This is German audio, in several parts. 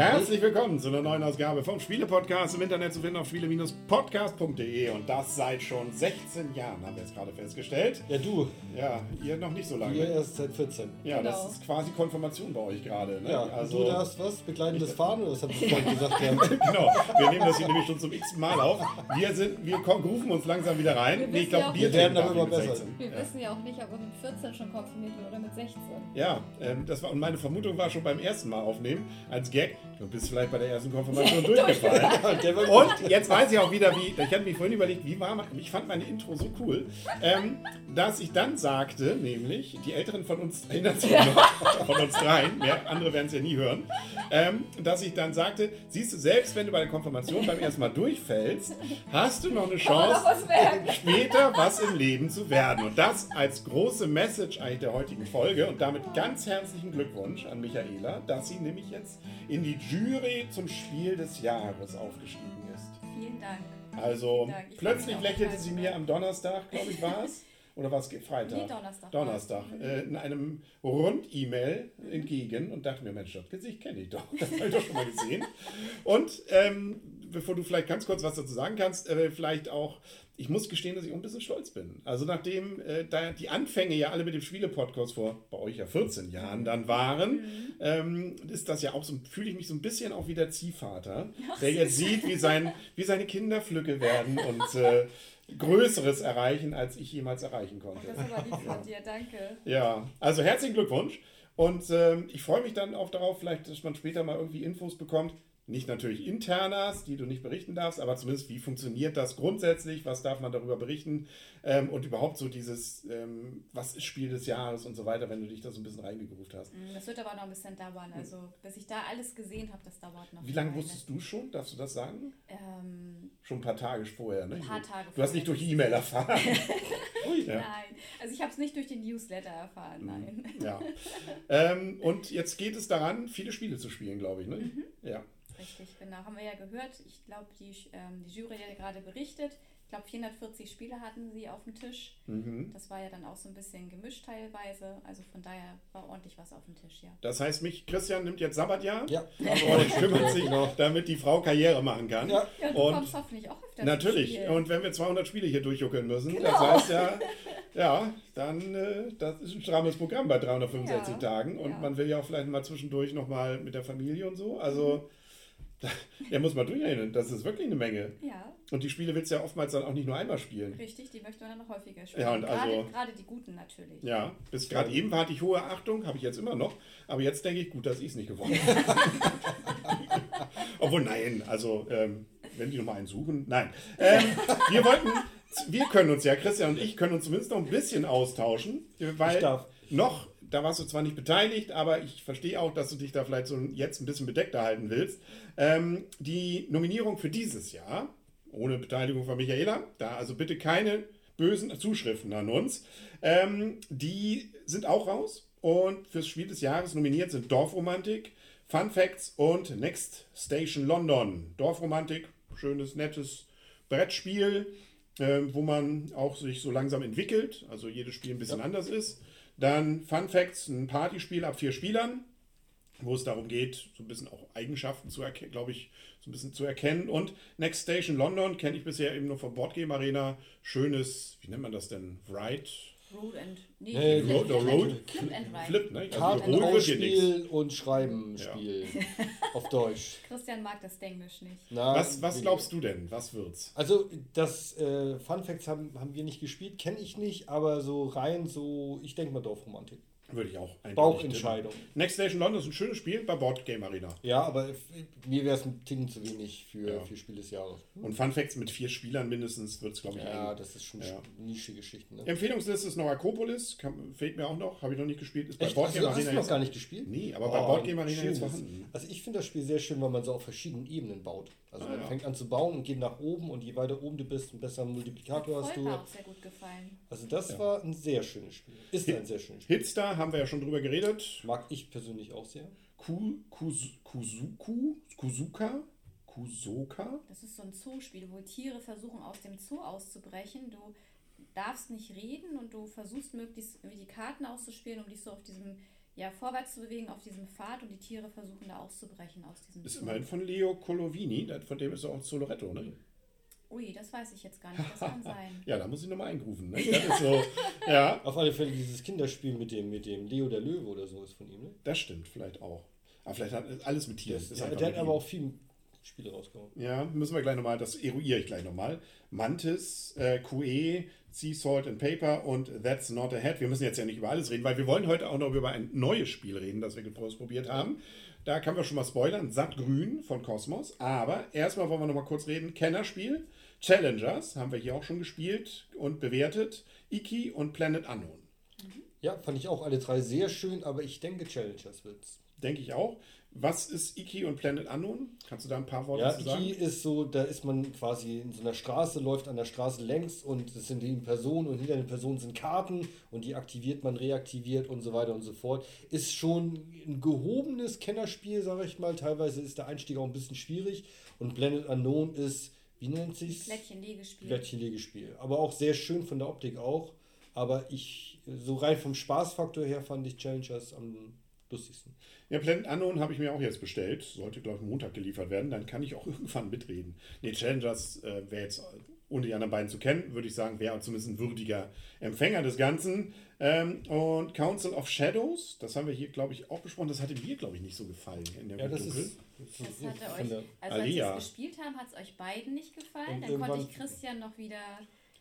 Herzlich willkommen zu einer neuen Ausgabe vom Spiele-Podcast im Internet zu finden auf spiele-podcast.de und das seit schon 16 Jahren, haben wir jetzt gerade festgestellt. Ja, du. Ja, ihr noch nicht so lange. Ihr erst seit 14. Ja, Genau. das ist quasi Konfirmation bei euch gerade. Ne? Ja, also, du darfst was? Begleitendes Fahren? Oder was hat das vorhin gesagt? Ja. Genau, wir nehmen das hier nämlich schon zum x Mal auf. Wir, sind, wir kommen, rufen uns langsam wieder rein. Wir Nee, ich glaube, wir Wir werden aber immer besser. 16. Wir Ja. wissen ja auch nicht, ob er mit 14 schon konfirmiert oder mit 16. Ja, ähm, das war, und meine Vermutung war schon beim ersten Mal aufnehmen, als Gag, du bist vielleicht bei der ersten Konfirmation durchgefallen. Und jetzt weiß ich auch wieder, wie, ich hatte mich vorhin überlegt, wie war, ich fand meine Intro so cool, ähm, dass ich dann sagte, nämlich, die Älteren von uns erinnern sich noch, von uns dreien, mehr, andere werden es ja nie hören, ähm, dass ich dann sagte, siehst du, selbst wenn du bei der Konfirmation beim ersten Mal durchfällst, hast du noch eine Chance, noch was merken? später was im Leben zu werden. Und das als große Message eigentlich der heutigen Folge. Und damit ganz herzlichen Glückwunsch an Michaela, dass sie nämlich jetzt in die Jury zum Spiel des Jahres aufgestiegen ist. Vielen Dank. Also Vielen Dank. Ich plötzlich lächelte sie mir am Donnerstag, glaube ich, war es. Oder war es Freitag? Nee, Donnerstag. Donnerstag. Äh, in einem Rund-E-Mail entgegen und dachte mir, Mensch, das Gesicht kenne ich doch. Das habe ich doch schon mal gesehen. Und ähm, bevor du vielleicht ganz kurz was dazu sagen kannst, äh, vielleicht auch, ich muss gestehen, dass ich ein bisschen stolz bin. Also nachdem äh, da die Anfänge ja alle mit dem Spiele-Podcast vor bei euch ja 14 Jahren dann waren, ähm, ist das ja auch so, fühle ich mich so ein bisschen auch wie der Ziehvater, der jetzt sieht, wie, sein, wie seine Kinder flügge werden und äh, Größeres erreichen, als ich jemals erreichen konnte. Das ist aber lieb von dir, danke. Ja, also herzlichen Glückwunsch. Und ähm, ich freue mich dann auch darauf, vielleicht, dass man später mal irgendwie Infos bekommt. Nicht natürlich internas, die du nicht berichten darfst, aber zumindest, wie funktioniert das grundsätzlich, was darf man darüber berichten ähm, und überhaupt so dieses, ähm, was ist Spiel des Jahres und so weiter, wenn du dich da so ein bisschen reingegroovt hast. Mm, Das wird aber noch ein bisschen dauern. Also, bis ich da alles gesehen habe, das dauert noch. Wie lange wusstest du schon? Darfst du das sagen? Ähm, Schon ein paar Tage vorher, ne? Ein paar Tage Du hast nicht durch die E-Mail erfahren. Ui, ja. Nein, also ich habe es nicht durch den Newsletter erfahren, nein. ja. Ähm, und jetzt geht es daran, viele Spiele zu spielen, glaube ich, ne? Mhm. Ja. Richtig, genau. Haben wir ja gehört. Ich glaube, die, ähm, die Jury hat ja gerade berichtet. Ich glaube, 440 Spiele hatten sie auf dem Tisch. Mhm. Das war ja dann auch so ein bisschen gemischt teilweise. Also von daher war ordentlich was auf dem Tisch, ja. Das heißt, mich, Christian nimmt jetzt Sabbatjahr Ja. und kümmert sich, Genau. damit die Frau Karriere machen kann. Ja. Ja, du Und kommst hoffentlich auch öfter Natürlich. Spiel. Und wenn wir 200 Spiele hier durchjuckeln müssen, das Genau. heißt ja, ja, dann äh, das ist ein strammes Programm bei 365 Ja. Tagen und Ja. man will ja auch vielleicht mal zwischendurch nochmal mit der Familie und so. Also, da muss man durchrechnen. Das ist wirklich eine Menge. Ja, Und die Spiele willst du ja oftmals dann auch nicht nur einmal spielen. richtig, die möchte man dann noch häufiger spielen. Ja, und gerade, also- gerade die guten natürlich. Ja, bis gerade eben hatte ich hohe Achtung, habe ich jetzt immer noch. Aber jetzt denke ich, gut, dass ich es nicht gewonnen habe. Obwohl, nein, also, ähm, wenn die nochmal einen suchen, nein. Ähm, wir wollten, wir können uns ja, Christian und ich, können uns zumindest noch ein bisschen austauschen, weil Ich darf. noch, da warst du zwar nicht beteiligt, aber ich verstehe auch, dass du dich da vielleicht so jetzt ein bisschen bedeckter halten willst. Ähm, die Nominierung für dieses Jahr, ohne Beteiligung von Michaela, da also bitte keine bösen Zuschriften an uns, ähm, die sind auch raus. Und fürs Spiel des Jahres nominiert sind Dorfromantik, Fun Facts und Next Station London. Dorfromantik, schönes, nettes Brettspiel, ähm, wo man auch sich so langsam entwickelt, also jedes Spiel ein bisschen anders ist. Dann Fun Facts, ein Partyspiel ab vier Spielern, wo es darum geht, so ein bisschen auch Eigenschaften zu erkennen, glaube ich, so ein bisschen zu erkennen. Und Next Station London kenne ich bisher eben nur von Boardgame Arena. Schönes, wie nennt man das denn? Ride? Road and... Nee, Nee, Flip, Road- Flip, Road- and- Flip and Ride. Flip, ne? Also. Spiel und Schreiben Spiel. Auf Deutsch. Christian mag das Denglisch nicht. Na, Was, was glaubst du denn? Was wird's? Also, das äh, Fun Facts haben, haben wir nicht gespielt, kenne ich nicht, aber so rein so, ich denke mal Dorfromantik. Würde ich auch Bauchentscheidung. Next Station London ist ein schönes Spiel bei Boardgame Arena. Ja, aber mir wäre es ein Ticken zu wenig für, Ja. für Spiel des Jahres. Und Fun Facts mit vier Spielern mindestens wird es, glaube ich, Ja, eng. das ist schon Ja. nische Geschichten. Ne? Empfehlungsliste ist noch Akropolis, kann, fehlt mir auch noch, habe ich noch nicht gespielt. Ist bei Echt? Boardgame Also, hast du Arena noch gar nicht gespielt? Nee, aber bei Oh, Boardgame Arena jetzt vorhanden. Also ich finde das Spiel sehr schön, weil man so auf verschiedenen Ebenen baut. Also Ah, man ja. fängt an zu bauen und geht nach oben und je weiter oben du bist, einen besseren Multiplikator hast du. Volker auch sehr gut gefallen. Also das war ein sehr schönes Spiel. Ist ein sehr schönes Spiel. Hitstar haben wir ja schon drüber geredet. Mag ich persönlich auch sehr. Ku, Kus, Kuzuku, Kuzuka, Kusoka? Das ist so ein Zoospiel, wo Tiere versuchen, aus dem Zoo auszubrechen. Du darfst nicht reden und du versuchst möglichst wie die Karten auszuspielen, um dich so auf diesem, ja, vorwärts zu bewegen, auf diesem Pfad und die Tiere versuchen da auszubrechen aus diesem Ist Zoo. immerhin von Leo Colovini, von dem ist auch Soloretto, ne? Ui, das weiß ich jetzt gar nicht, das kann sein. Ja, da muss ich nochmal einrufen. Ne? Das ist so, ja, Auf alle Fälle dieses Kinderspiel mit dem, mit dem Leo der Löwe oder so ist von ihm, ne? das stimmt, vielleicht auch. Aber vielleicht hat alles mit Tieren. Der, einfach der hat aber ihm. auch viele Spiele rausgehauen. Ja, müssen wir gleich nochmal, das eruiere ich gleich nochmal. Mantis, äh, QE, Sea Salt and Paper und That's Not a Head. Wir müssen jetzt ja nicht über alles reden, weil wir wollen heute auch noch über ein neues Spiel reden, das wir ausprobiert haben. Da kann wir schon mal spoilern. Sattgrün von Cosmos. Aber erstmal wollen wir nochmal kurz reden. Kennerspiel. Challengers haben wir hier auch schon gespielt und bewertet. Iki und Planet Unknown. Ja, fand ich auch alle drei sehr schön, aber ich denke Challengers wird's. Denke ich auch. Was ist Iki und Planet Unknown? Kannst du da ein paar Worte Ja, zu sagen? Iki ist so, da ist man quasi in so einer Straße, läuft an der Straße längs und es sind eben Personen und hinter den Personen sind Karten und die aktiviert man, reaktiviert und so weiter und so fort. Ist schon ein gehobenes Kennerspiel, sage ich mal. Teilweise ist der Einstieg auch ein bisschen schwierig und Blended Unknown ist, wie nennt sich's? Plättchenlegespiel. Plättchenlegespiel. Aber auch sehr schön von der Optik auch. Aber ich, so rein vom Spaßfaktor her fand ich Challengers am lustigsten. Ja, Planet Unknown habe ich mir auch jetzt bestellt. Sollte, glaube ich, Montag geliefert werden. Dann kann ich auch irgendwann mitreden. Nee, Challengers äh, wäre jetzt, ohne die anderen beiden zu kennen, würde ich sagen, wäre zumindest ein würdiger Empfänger des Ganzen. Ähm, und Council of Shadows, das haben wir hier, glaube ich, auch besprochen. Das hatte mir, glaube ich, nicht so gefallen in der Ja, das Dunkel. ist, das hatte von euch, der, also als wir Alia. es gespielt haben, hat es euch beiden nicht gefallen. Und Dann konnte ich Christian noch wieder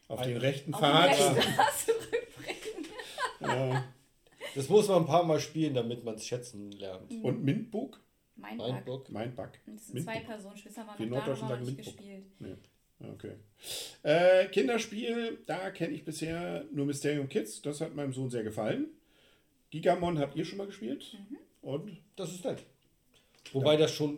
Auf den rechten Pfad. zurückbringen. Das muss man ein paar Mal spielen, damit man es schätzen lernt. und Mintbook. Mein Mein Bug. Bock. Mindbug. Das sind Mintbook. zwei haben Wir wir noch da noch sagen nicht gespielt. Nee. Okay. Äh, Kinderspiel, da kenne ich bisher nur Mysterium Kids. Das hat meinem Sohn sehr gefallen. Gigamon habt ihr schon mal gespielt? Mhm. Und? Das ist nett. Wobei das schon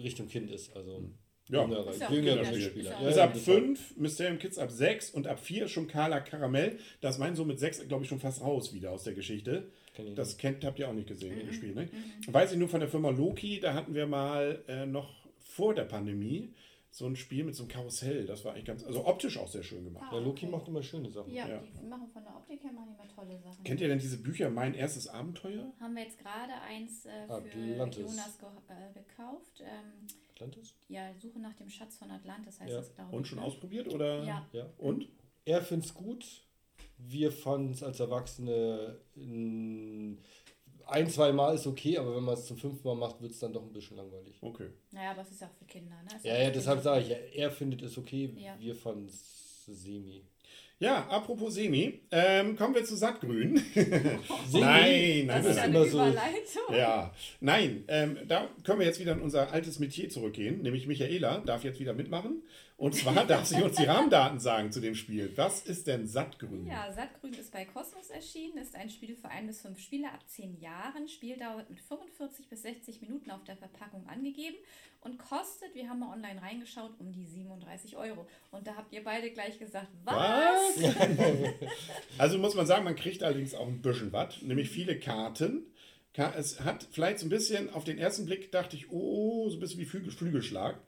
Richtung Kind ist. Also Ja. jüngere, Ist ja jüngere Kinderspiel. Spieler. Ist Ja, Ist ja, ab das 5, Mysterium Kids ab 6 und ab 4 schon Carla Karamell. Da ist mein Sohn mit 6, glaube ich, schon fast raus wieder aus der Geschichte. kenn Das kennt, habt ihr auch nicht gesehen, Mhm. das Spiel, ne? Weiß ich nur von der Firma Loki, da hatten wir mal äh, noch vor der Pandemie so ein Spiel mit so einem Karussell. Das war eigentlich ganz, also optisch auch sehr schön gemacht. Ja, Loki okay. macht immer schöne Sachen. Ja, Ja. die machen von der Optik her machen immer tolle Sachen. Kennt ihr denn diese Bücher Mein erstes Abenteuer? Haben wir jetzt gerade eins äh, für Atlantis. Jonas ge äh, gekauft. Ähm, Atlantis? ja, Suche nach dem Schatz von Atlantis heißt Ja. das, glaube ich. Und schon ne? ausprobiert oder? Ja. Ja. Und? Er findet es gut. Wir fanden es als Erwachsene ein, zwei Mal ist okay, aber wenn man es zum fünften Mal macht, wird es dann doch ein bisschen langweilig. Okay. Naja, aber es ist auch für Kinder, ne? Ist Ja, ja, deshalb sage ich, er, er findet es okay, Ja. wir fanden es semi. Ja, apropos Semi, ähm, kommen wir zu Sattgrün. Semi? Nein, nein, Das ist immer so-. Ja, nein, ähm, da können wir jetzt wieder in unser altes Metier zurückgehen, nämlich Michaela darf jetzt wieder mitmachen. Und zwar darf sie uns die Rahmendaten sagen zu dem Spiel. Was ist denn Sattgrün? Ja, Sattgrün ist bei Kosmos erschienen, ist ein Spiel für ein bis fünf Spieler ab zehn Jahren. Spieldauer wird mit 45 bis 60 Minuten auf der Verpackung angegeben und kostet, wir haben mal online reingeschaut, um die 37 Euro. Und da habt ihr beide gleich gesagt, was? Was? also muss man sagen, man kriegt allerdings auch ein bisschen was, nämlich viele Karten. Ka- Es hat vielleicht so ein bisschen, auf den ersten Blick dachte ich, oh, so ein bisschen wie Flügel, Flügelschlag.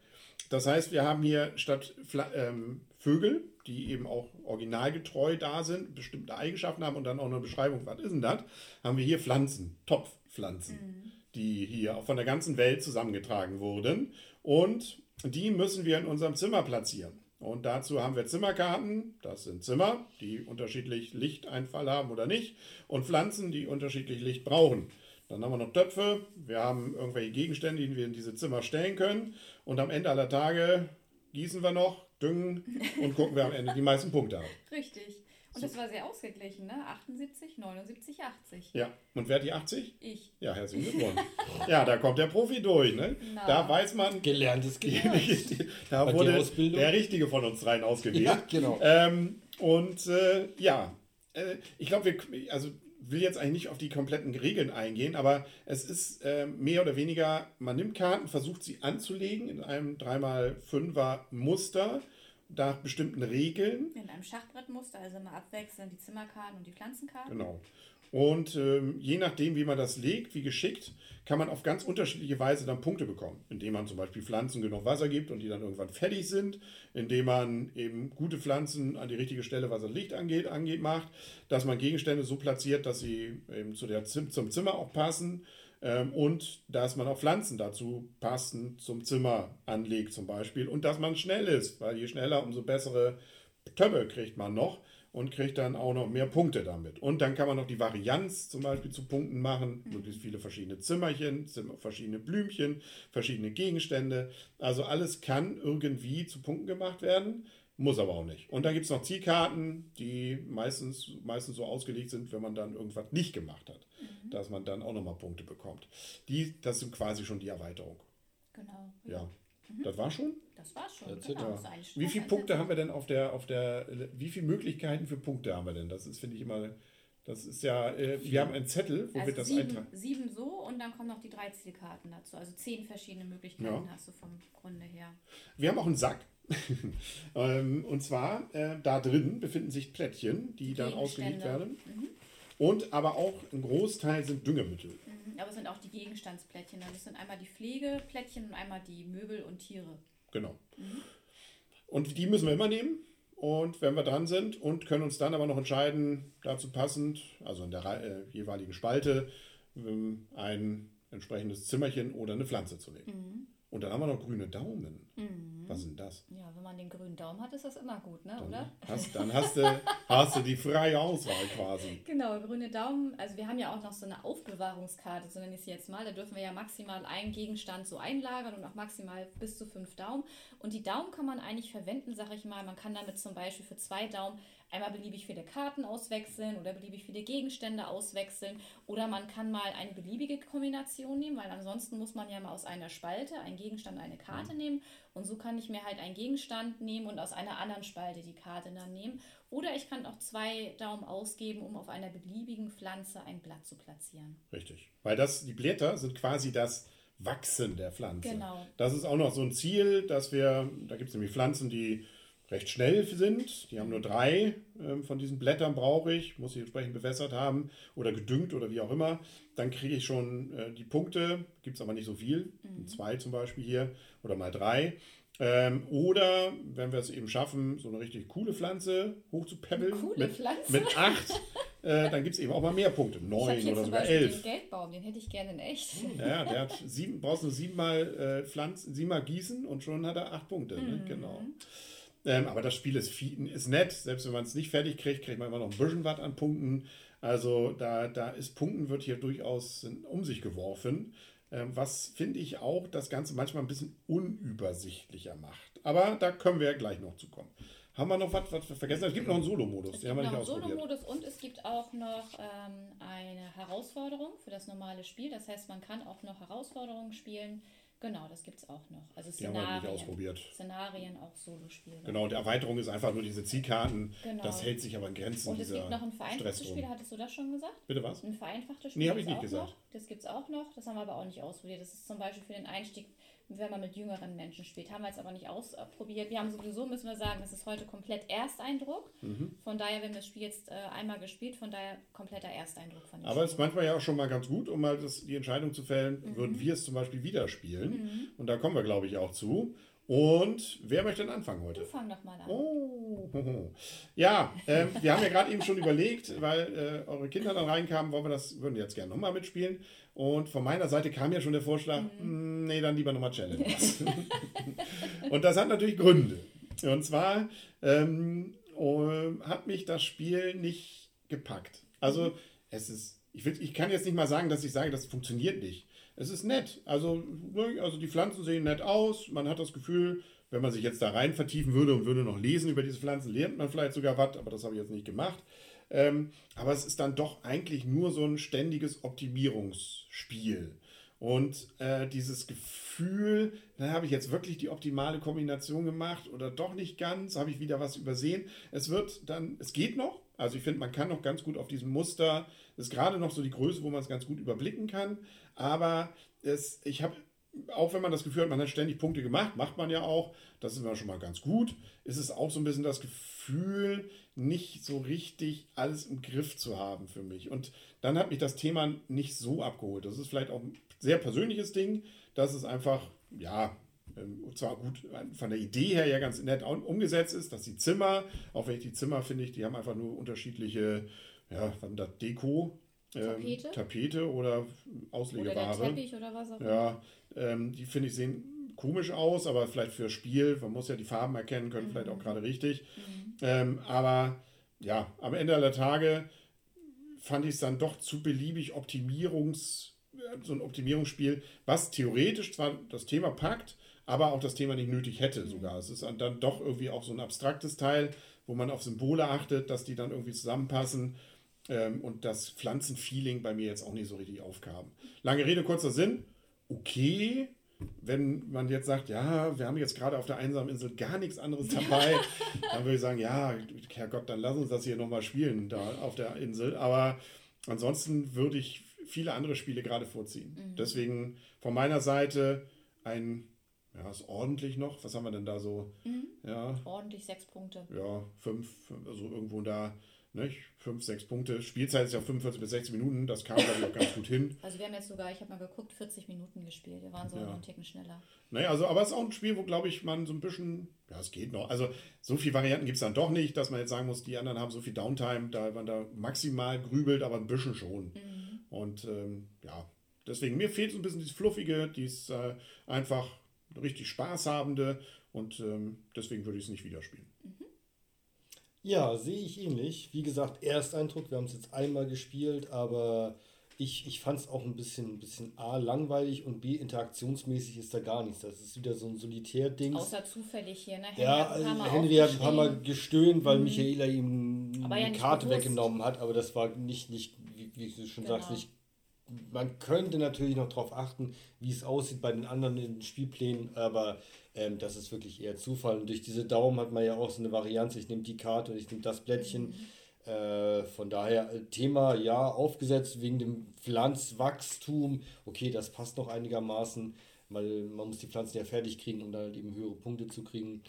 Das heißt, wir haben hier statt ähm, Vögel, die eben auch originalgetreu da sind, bestimmte Eigenschaften haben und dann auch eine Beschreibung, was ist denn das, haben wir hier Pflanzen, Topfpflanzen, die hier auch von der ganzen Welt zusammengetragen wurden. Und die müssen wir in unserem Zimmer platzieren. Und dazu haben wir Zimmerkarten, das sind Zimmer, die unterschiedlich Lichteinfall haben oder nicht, und Pflanzen, die unterschiedlich Licht brauchen. Dann haben wir noch Töpfe, wir haben irgendwelche Gegenstände, die wir in diese Zimmer stellen können. Und am Ende aller Tage gießen wir noch, düngen und gucken, wer am Ende die meisten Punkte hat. Richtig. Und das war sehr ausgeglichen, ne? 78, 79, 80. Ja, und wer hat die 80? Ich. Ja, herzlichen Glückwunsch. ja, da kommt der Profi durch. Ne? Na. Da weiß man, Gelerntes gelernt. da wurde Ausbildung? der Richtige von uns dreien ausgewählt. Ja, genau. Ähm, und äh, ja, äh, ich glaube, wir, also will jetzt eigentlich nicht auf die kompletten Regeln eingehen, aber es ist äh, mehr oder weniger, man nimmt Karten, versucht sie anzulegen in einem 3x5er Muster nach bestimmten Regeln. In einem Schachbrettmuster, also immer abwechselnd die Zimmerkarten und die Pflanzenkarten. Genau. Und ähm, je nachdem, wie man das legt, wie geschickt, kann man auf ganz unterschiedliche Weise dann Punkte bekommen. Indem man zum Beispiel Pflanzen genug Wasser gibt und die dann irgendwann fertig sind. Indem man eben gute Pflanzen an die richtige Stelle, was das Licht angeht, angeht macht. Dass man Gegenstände so platziert, dass sie eben zu der, zum Zimmer auch passen. Ähm, und dass man auch Pflanzen dazu passend zum Zimmer anlegt zum Beispiel. Und dass man schnell ist, weil je schneller, umso bessere Töpfe kriegt man noch und kriegt dann auch noch mehr Punkte damit. Und dann kann man noch die Varianz zum Beispiel zu Punkten machen, mhm. möglichst viele verschiedene Zimmerchen, verschiedene Blümchen, verschiedene Gegenstände. Also alles kann irgendwie zu Punkten gemacht werden, muss aber auch nicht. Und dann gibt es noch Zielkarten, die meistens, meistens so ausgelegt sind, wenn man dann irgendwas nicht gemacht hat, mhm. dass man dann auch nochmal Punkte bekommt. Die, das sind quasi schon die Erweiterung. Genau. Ja. Mhm. Das war schon? Das war schon. Das genau. Ja. Wie viele Punkte haben wir denn auf der, auf der, wie viele Möglichkeiten für Punkte haben wir denn? Das ist, finde ich, immer, das ist ja, äh, wir haben einen Zettel, wo also wir das sieben, eintragen. Sieben so und dann kommen noch die drei Zielkarten dazu. Also zehn verschiedene Möglichkeiten ja. hast du vom Grunde her. Wir haben auch einen Sack. Ähm, und zwar, äh, da drin befinden sich Plättchen, die dann ausgelegt werden. Mhm. Und aber auch ein Großteil sind Düngemittel. Aber es sind auch die Gegenstandsplättchen. Also es sind einmal die Pflegeplättchen und einmal die Möbel und Tiere. Genau. Mhm. Und die müssen wir immer nehmen. Und wenn wir dran sind und können uns dann aber noch entscheiden, dazu passend, also in der äh, jeweiligen Spalte, ähm, ein entsprechendes Zimmerchen oder eine Pflanze zu nehmen. Mhm. Und dann haben wir noch grüne Daumen. Mhm. Was sind das? Ja, wenn man den grünen Daumen hat, ist das immer gut, ne? Dann oder? Hast, dann hast du, hast du die freie Auswahl quasi. Genau, grüne Daumen. Also wir haben ja auch noch so eine Aufbewahrungskarte, so nenne ich sie jetzt mal. Da dürfen wir ja maximal einen Gegenstand so einlagern und auch maximal bis zu fünf Daumen. Und die Daumen kann man eigentlich verwenden, sage ich mal. Man kann damit zum Beispiel für zwei Daumen einmal beliebig viele Karten auswechseln oder beliebig viele Gegenstände auswechseln oder man kann mal eine beliebige Kombination nehmen, weil ansonsten muss man ja mal aus einer Spalte einen Gegenstand eine Karte mhm. nehmen und so kann ich mir halt einen Gegenstand nehmen und aus einer anderen Spalte die Karte dann nehmen oder ich kann auch zwei Daumen ausgeben, um auf einer beliebigen Pflanze ein Blatt zu platzieren. Richtig, weil das die Blätter sind quasi das Wachsen der Pflanze. Genau. Das ist auch noch so ein Ziel, dass wir, da gibt es nämlich Pflanzen, die recht schnell sind. Die haben nur drei ähm, von diesen Blättern brauche ich, muss ich entsprechend bewässert haben oder gedüngt oder wie auch immer. Dann kriege ich schon äh, die Punkte, gibt es aber nicht so viel, mhm. zwei zum Beispiel hier oder mal drei. Ähm, oder wenn wir es eben schaffen, so eine richtig coole Pflanze hochzupäppeln mit, Pflanze? mit acht, äh, dann gibt es eben auch mal mehr Punkte, neun oder sogar elf. Den Geldbaum, den hätte ich gerne in echt. Ja, der hat sieben, brauchst du siebenmal äh, Pflanzen, siebenmal gießen und schon hat er acht Punkte. Ne? Mhm. Genau. Ähm, aber das Spiel ist, viel, ist nett. Selbst wenn man es nicht fertig kriegt, kriegt man immer noch ein bisschen was an Punkten. Also da, da ist Punkten wird hier durchaus um sich geworfen. Ähm, was finde ich auch das Ganze manchmal ein bisschen unübersichtlicher macht. Aber da können wir ja gleich noch zu kommen. Haben wir noch was, was wir vergessen? Es gibt noch einen Solo-Modus. Es gibt noch einen Solo-Modus und es gibt auch noch ähm, eine Herausforderung für das normale Spiel. Das heißt, man kann auch noch Herausforderungen spielen Genau, das gibt es auch noch. Also Szenarien, haben wir nicht ausprobiert. Szenarien, auch Solo-Spiele. Genau, die Erweiterung ist einfach nur diese Zielkarten. Genau. Das hält sich aber in Grenzen. Und es gibt noch ein vereinfachtes Spiel, hattest du das schon gesagt? Bitte was? Ein vereinfachtes Spiel. Nee, habe ich nicht gesagt. Noch. Das gibt es auch noch. Das haben wir aber auch nicht ausprobiert. Das ist zum Beispiel für den Einstieg wenn man mit jüngeren Menschen spielt. Haben wir jetzt aber nicht ausprobiert. Wir haben sowieso, müssen wir sagen, das ist heute komplett Ersteindruck. Mhm. Von daher, wir haben das Spiel jetzt äh, einmal gespielt, von daher kompletter Ersteindruck von dem Aber es ist manchmal ja auch schon mal ganz gut, um mal das, die Entscheidung zu fällen, mhm. würden wir es zum Beispiel wieder spielen. Mhm. Und da kommen wir, glaube ich, auch zu. Und wer möchte denn anfangen heute? Du fang doch mal an. Oh. Ja, äh, wir haben ja gerade eben schon überlegt, weil äh, eure Kinder dann reinkamen, wollen wir das, würden jetzt gerne nochmal mitspielen. Und von meiner Seite kam ja schon der Vorschlag, mhm. Hm, nee, dann lieber nochmal Challenge. und das hat natürlich Gründe. Und zwar ähm, oh, hat mich das Spiel nicht gepackt. Also mhm. es ist, ich, will, ich kann jetzt nicht mal sagen, dass ich sage, das funktioniert nicht es ist nett. Also, ne, also die Pflanzen sehen nett aus. Man hat das Gefühl, wenn man sich jetzt da rein vertiefen würde und würde noch lesen über diese Pflanzen, lernt man vielleicht sogar was, aber das habe ich jetzt nicht gemacht. Ähm, aber es ist dann doch eigentlich nur so ein ständiges Optimierungsspiel. Und äh, dieses Gefühl, da habe ich jetzt wirklich die optimale Kombination gemacht oder doch nicht ganz, habe ich wieder was übersehen. Es wird dann, es geht noch. Also ich finde, man kann noch ganz gut auf diesem Muster, ist gerade noch so die Größe, wo man es ganz gut überblicken kann. Aber es, ich habe auch wenn man das Gefühl hat, man hat ständig Punkte gemacht, macht man ja auch, das ist immer schon mal ganz gut, ist es auch so ein bisschen das Gefühl, nicht so richtig alles im Griff zu haben für mich. Und dann hat mich das Thema nicht so abgeholt. Das ist vielleicht auch ein sehr persönliches Ding, dass es einfach, ja, ähm, zwar gut von der Idee her ja ganz nett umgesetzt ist, dass die Zimmer, auch wenn ich die Zimmer finde ich, die haben einfach nur unterschiedliche, ja, was das, Deko, ähm, Tapete? Tapete oder Auslegeware. Oder Teppich oder was auch immer. Ja, ähm, die finde ich sehen komisch aus, aber vielleicht für Spiel, man muss ja die Farben erkennen können, mhm. vielleicht auch gerade richtig. Mhm. Ähm, aber ja, am Ende aller Tage fand ich es dann doch zu beliebig Optimierungs, so ein Optimierungsspiel, was theoretisch zwar das Thema packt, aber auch das Thema nicht nötig hätte sogar. Es ist dann doch irgendwie auch so ein abstraktes Teil, wo man auf Symbole achtet, dass die dann irgendwie zusammenpassen ähm, und das Pflanzenfeeling bei mir jetzt auch nicht so richtig aufkam. Lange Rede, kurzer Sinn. Okay, wenn man jetzt sagt, ja, wir haben jetzt gerade auf der einsamen Insel gar nichts anderes dabei, dann würde ich sagen, ja, Herrgott, dann lass uns das hier nochmal spielen da auf der Insel. Aber ansonsten würde ich viele andere Spiele gerade vorziehen. Mhm. Deswegen von meiner Seite ein, ja, ist ordentlich noch. Was haben wir denn da so? Mhm. Ja, ordentlich sechs Punkte. Ja, fünf, also irgendwo da nicht? Fünf, sechs Punkte. Spielzeit ist ja 45 bis 60 Minuten, das kam, glaube ich, auch ganz gut hin. Also wir haben jetzt sogar, ich habe mal geguckt, 40 Minuten gespielt. Wir waren so ja. einen Ticken schneller. Naja, also, aber es ist auch ein Spiel, wo, glaube ich, man so ein bisschen, ja, es geht noch. Also so viele Varianten gibt es dann doch nicht, dass man jetzt sagen muss, die anderen haben so viel Downtime, da man da maximal grübelt, aber ein bisschen schon. Mhm. Und ähm, ja, deswegen, mir fehlt so ein bisschen dieses Fluffige, dieses äh, einfach richtig Spaßhabende und ähm, deswegen würde ich es nicht wieder spielen. Ja, sehe ich ähnlich. Wie gesagt, Ersteindruck, wir haben es jetzt einmal gespielt, aber ich, ich fand es auch ein bisschen, bisschen A, langweilig und B, interaktionsmäßig ist da gar nichts. Das ist wieder so ein Solitär-Ding. Außer zufällig hier, ne? Henry ja, hat Henry hat ein paar Mal gestöhnt, weil mhm. Michaela ihm eine ja Karte bewusst. weggenommen hat, aber das war nicht, nicht wie, wie du schon genau. sagst, nicht man könnte natürlich noch darauf achten, wie es aussieht bei den anderen in den Spielplänen, aber ähm, das ist wirklich eher Zufall. Und durch diese Daumen hat man ja auch so eine Varianz. Ich nehme die Karte und ich nehme das Blättchen. Mhm. Äh, von daher äh, Thema ja aufgesetzt wegen dem Pflanzwachstum. Okay, das passt noch einigermaßen, weil man muss die Pflanzen ja fertig kriegen, um dann halt eben höhere Punkte zu kriegen.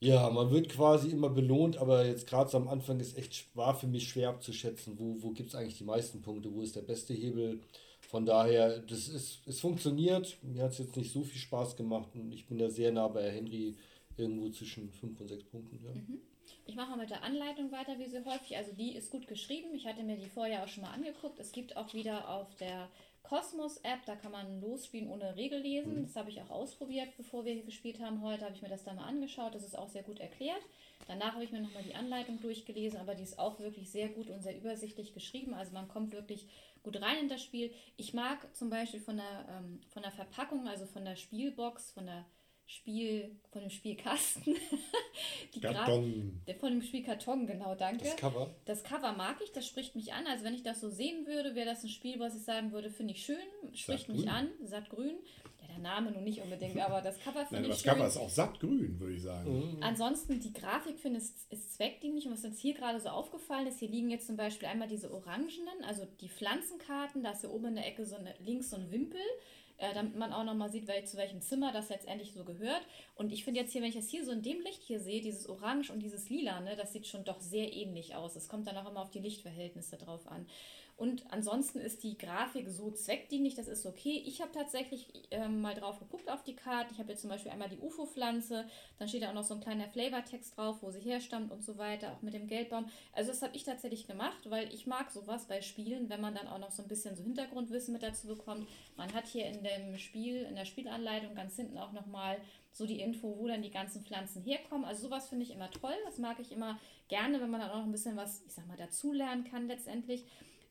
Ja, man wird quasi immer belohnt, aber jetzt gerade so am Anfang ist echt war für mich schwer abzuschätzen, wo, wo gibt es eigentlich die meisten Punkte, wo ist der beste Hebel. Von daher, das ist, es funktioniert. Mir hat es jetzt nicht so viel Spaß gemacht und ich bin da sehr nah bei Henry irgendwo zwischen 5 und 6 Punkten. Ja. Mhm. Ich mache mit der Anleitung weiter, wie sie häufig. Also die ist gut geschrieben. Ich hatte mir die vorher auch schon mal angeguckt. Es gibt auch wieder auf der Cosmos-App, da kann man losspielen ohne Regel lesen. Mhm. Das habe ich auch ausprobiert, bevor wir gespielt haben heute. Habe ich mir das da mal angeschaut. Das ist auch sehr gut erklärt. Danach habe ich mir nochmal die Anleitung durchgelesen, aber die ist auch wirklich sehr gut und sehr übersichtlich geschrieben. Also man kommt wirklich gut rein in das Spiel. Ich mag zum Beispiel von der, ähm, von der Verpackung, also von der Spielbox, von der Spiel, von dem Spielkasten. die Karton. Der, von dem Spielkarton, genau, danke. Das Cover. Das Cover mag ich, das spricht mich an. Also wenn ich das so sehen würde, wäre das ein Spiel, was ich sagen würde, finde ich schön, spricht mich an, sattgrün der Name nun nicht unbedingt, aber das Cover finde ich Das schön. Cover ist auch sattgrün, würde ich sagen. Mhm. Ansonsten, die Grafik finde ich ist, ist zweckdienlich und was uns hier gerade so aufgefallen ist, hier liegen jetzt zum Beispiel einmal diese orangenen, also die Pflanzenkarten, da ist hier oben in der Ecke so eine, links so ein Wimpel, äh, damit man auch nochmal sieht, wel, zu welchem Zimmer das letztendlich so gehört. Und ich finde jetzt hier, wenn ich das hier so in dem Licht hier sehe, dieses Orange und dieses Lila, ne, das sieht schon doch sehr ähnlich aus. Es kommt dann auch immer auf die Lichtverhältnisse drauf an. Und ansonsten ist die Grafik so zweckdienlich, das ist okay. Ich habe tatsächlich ähm, mal drauf geguckt auf die Karte. Ich habe jetzt zum Beispiel einmal die UFO-Pflanze, dann steht da auch noch so ein kleiner Flavortext drauf, wo sie herstammt und so weiter, auch mit dem Geldbaum. Also das habe ich tatsächlich gemacht, weil ich mag sowas bei Spielen, wenn man dann auch noch so ein bisschen so Hintergrundwissen mit dazu bekommt. Man hat hier in dem Spiel, in der Spielanleitung ganz hinten auch nochmal so die Info, wo dann die ganzen Pflanzen herkommen. Also sowas finde ich immer toll. Das mag ich immer gerne, wenn man dann auch noch ein bisschen was, ich sag mal, dazulernen kann letztendlich.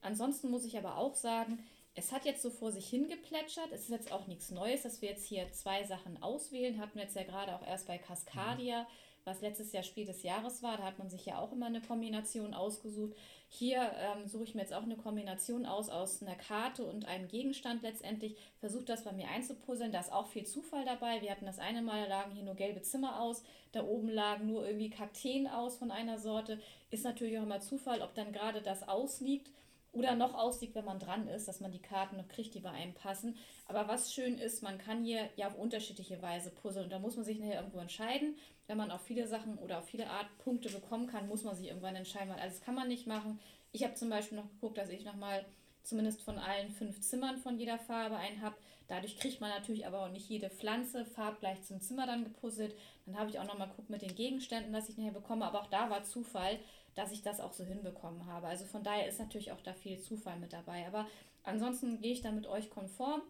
Ansonsten muss ich aber auch sagen, es hat jetzt so vor sich hingeplätschert. Es ist jetzt auch nichts Neues, dass wir jetzt hier zwei Sachen auswählen. Hatten wir jetzt ja gerade auch erst bei Cascadia, was letztes Jahr Spiel des Jahres war. Da hat man sich ja auch immer eine Kombination ausgesucht. Hier ähm, suche ich mir jetzt auch eine Kombination aus, aus einer Karte und einem Gegenstand letztendlich. Versuche das bei mir einzupuzzeln. Da ist auch viel Zufall dabei. Wir hatten das eine Mal, da lagen hier nur gelbe Zimmer aus. Da oben lagen nur irgendwie Kakteen aus von einer Sorte. Ist natürlich auch immer Zufall, ob dann gerade das ausliegt oder noch aussieht, wenn man dran ist, dass man die Karten noch kriegt, die bei einem passen. Aber was schön ist, man kann hier ja auf unterschiedliche Weise puzzeln. Und da muss man sich nachher irgendwo entscheiden. Wenn man auf viele Sachen oder auf viele Art Punkte bekommen kann, muss man sich irgendwann entscheiden, weil alles kann man nicht machen. Ich habe zum Beispiel noch geguckt, dass ich nochmal zumindest von allen fünf Zimmern von jeder Farbe einen habe. Dadurch kriegt man natürlich aber auch nicht jede Pflanze farbgleich zum Zimmer dann gepuzzelt. Dann habe ich auch nochmal geguckt mit den Gegenständen, dass ich nachher bekomme. Aber auch da war Zufall dass ich das auch so hinbekommen habe. Also von daher ist natürlich auch da viel Zufall mit dabei. Aber ansonsten gehe ich da mit euch konform.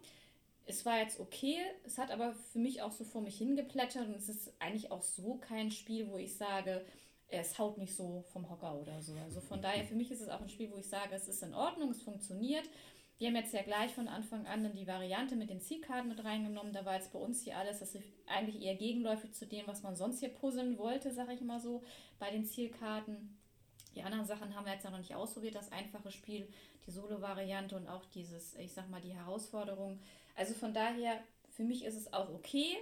Es war jetzt okay, es hat aber für mich auch so vor mich hingeplättert und es ist eigentlich auch so kein Spiel, wo ich sage, es haut nicht so vom Hocker oder so. Also von daher, für mich ist es auch ein Spiel, wo ich sage, es ist in Ordnung, es funktioniert. Wir haben jetzt ja gleich von Anfang an die Variante mit den Zielkarten mit reingenommen. Da war jetzt bei uns hier alles, das ist eigentlich eher gegenläufig zu dem, was man sonst hier puzzeln wollte, sage ich mal so, bei den Zielkarten. Die anderen Sachen haben wir jetzt noch nicht ausprobiert, das einfache Spiel, die Solo-Variante und auch dieses, ich sag mal, die Herausforderung. Also von daher, für mich ist es auch okay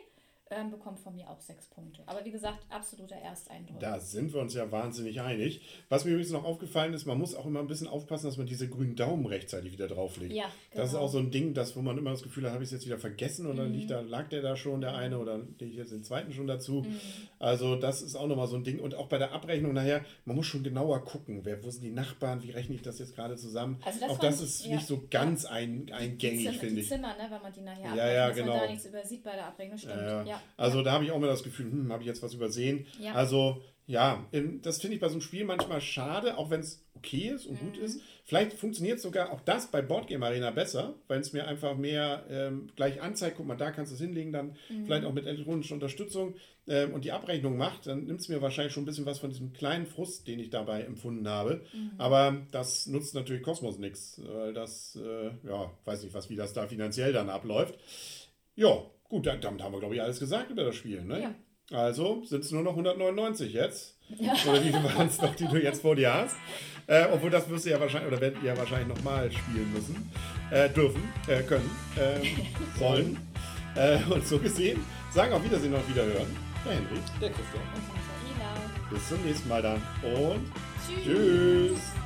ähm, bekommt von mir auch sechs Punkte. Aber wie gesagt, absoluter Ersteindruck. Da sind wir uns ja wahnsinnig einig. Was mir übrigens noch aufgefallen ist, man muss auch immer ein bisschen aufpassen, dass man diese grünen Daumen rechtzeitig wieder drauflegt. Ja, genau. Das ist genau. auch so ein Ding, das, wo man immer das Gefühl hat, habe ich es jetzt wieder vergessen oder mhm. liegt da, lag der da schon, der eine, oder lege ich jetzt den zweiten schon dazu. Mhm. Also das ist auch nochmal so ein Ding. Und auch bei der Abrechnung nachher, man muss schon genauer gucken, wer, wo sind die Nachbarn, wie rechne ich das jetzt gerade zusammen. Also das auch das ist ja. nicht so ganz ein, eingängig, finde ich. Die Zimmer, ne, wenn man die nachher ja, ja, genau. man da nichts übersieht bei der Abrechnung, stimmt. Ja, also da habe ich auch immer das Gefühl, hm, habe ich jetzt was übersehen. Ja. Also ja, das finde ich bei so einem Spiel manchmal schade, auch wenn es okay ist und mhm. gut ist. Vielleicht funktioniert sogar auch das bei Boardgame Arena besser, weil es mir einfach mehr ähm, gleich anzeigt, guck mal, da kannst du es hinlegen, dann mhm. vielleicht auch mit elektronischer Unterstützung ähm, und die Abrechnung macht, dann nimmt es mir wahrscheinlich schon ein bisschen was von diesem kleinen Frust, den ich dabei empfunden habe. Mhm. Aber das nutzt natürlich Kosmos nichts, weil das, äh, ja, weiß nicht, was, wie das da finanziell dann abläuft. Ja, Gut, damit haben wir, glaube ich, alles gesagt über das Spiel. Ne? Ja. Also sind es nur noch 199 jetzt. Ja. Oder wie viele waren es noch, die du jetzt vor dir hast? Äh, obwohl das wirst du ja wahrscheinlich, oder werdet ihr ja wahrscheinlich nochmal spielen müssen. Äh, dürfen, äh, können, ähm, sollen. Äh, und so gesehen, sagen auf Wiedersehen und Wiederhören. Der Henry. Der Christian. Bis zum nächsten Mal dann. Und tschüss. tschüss.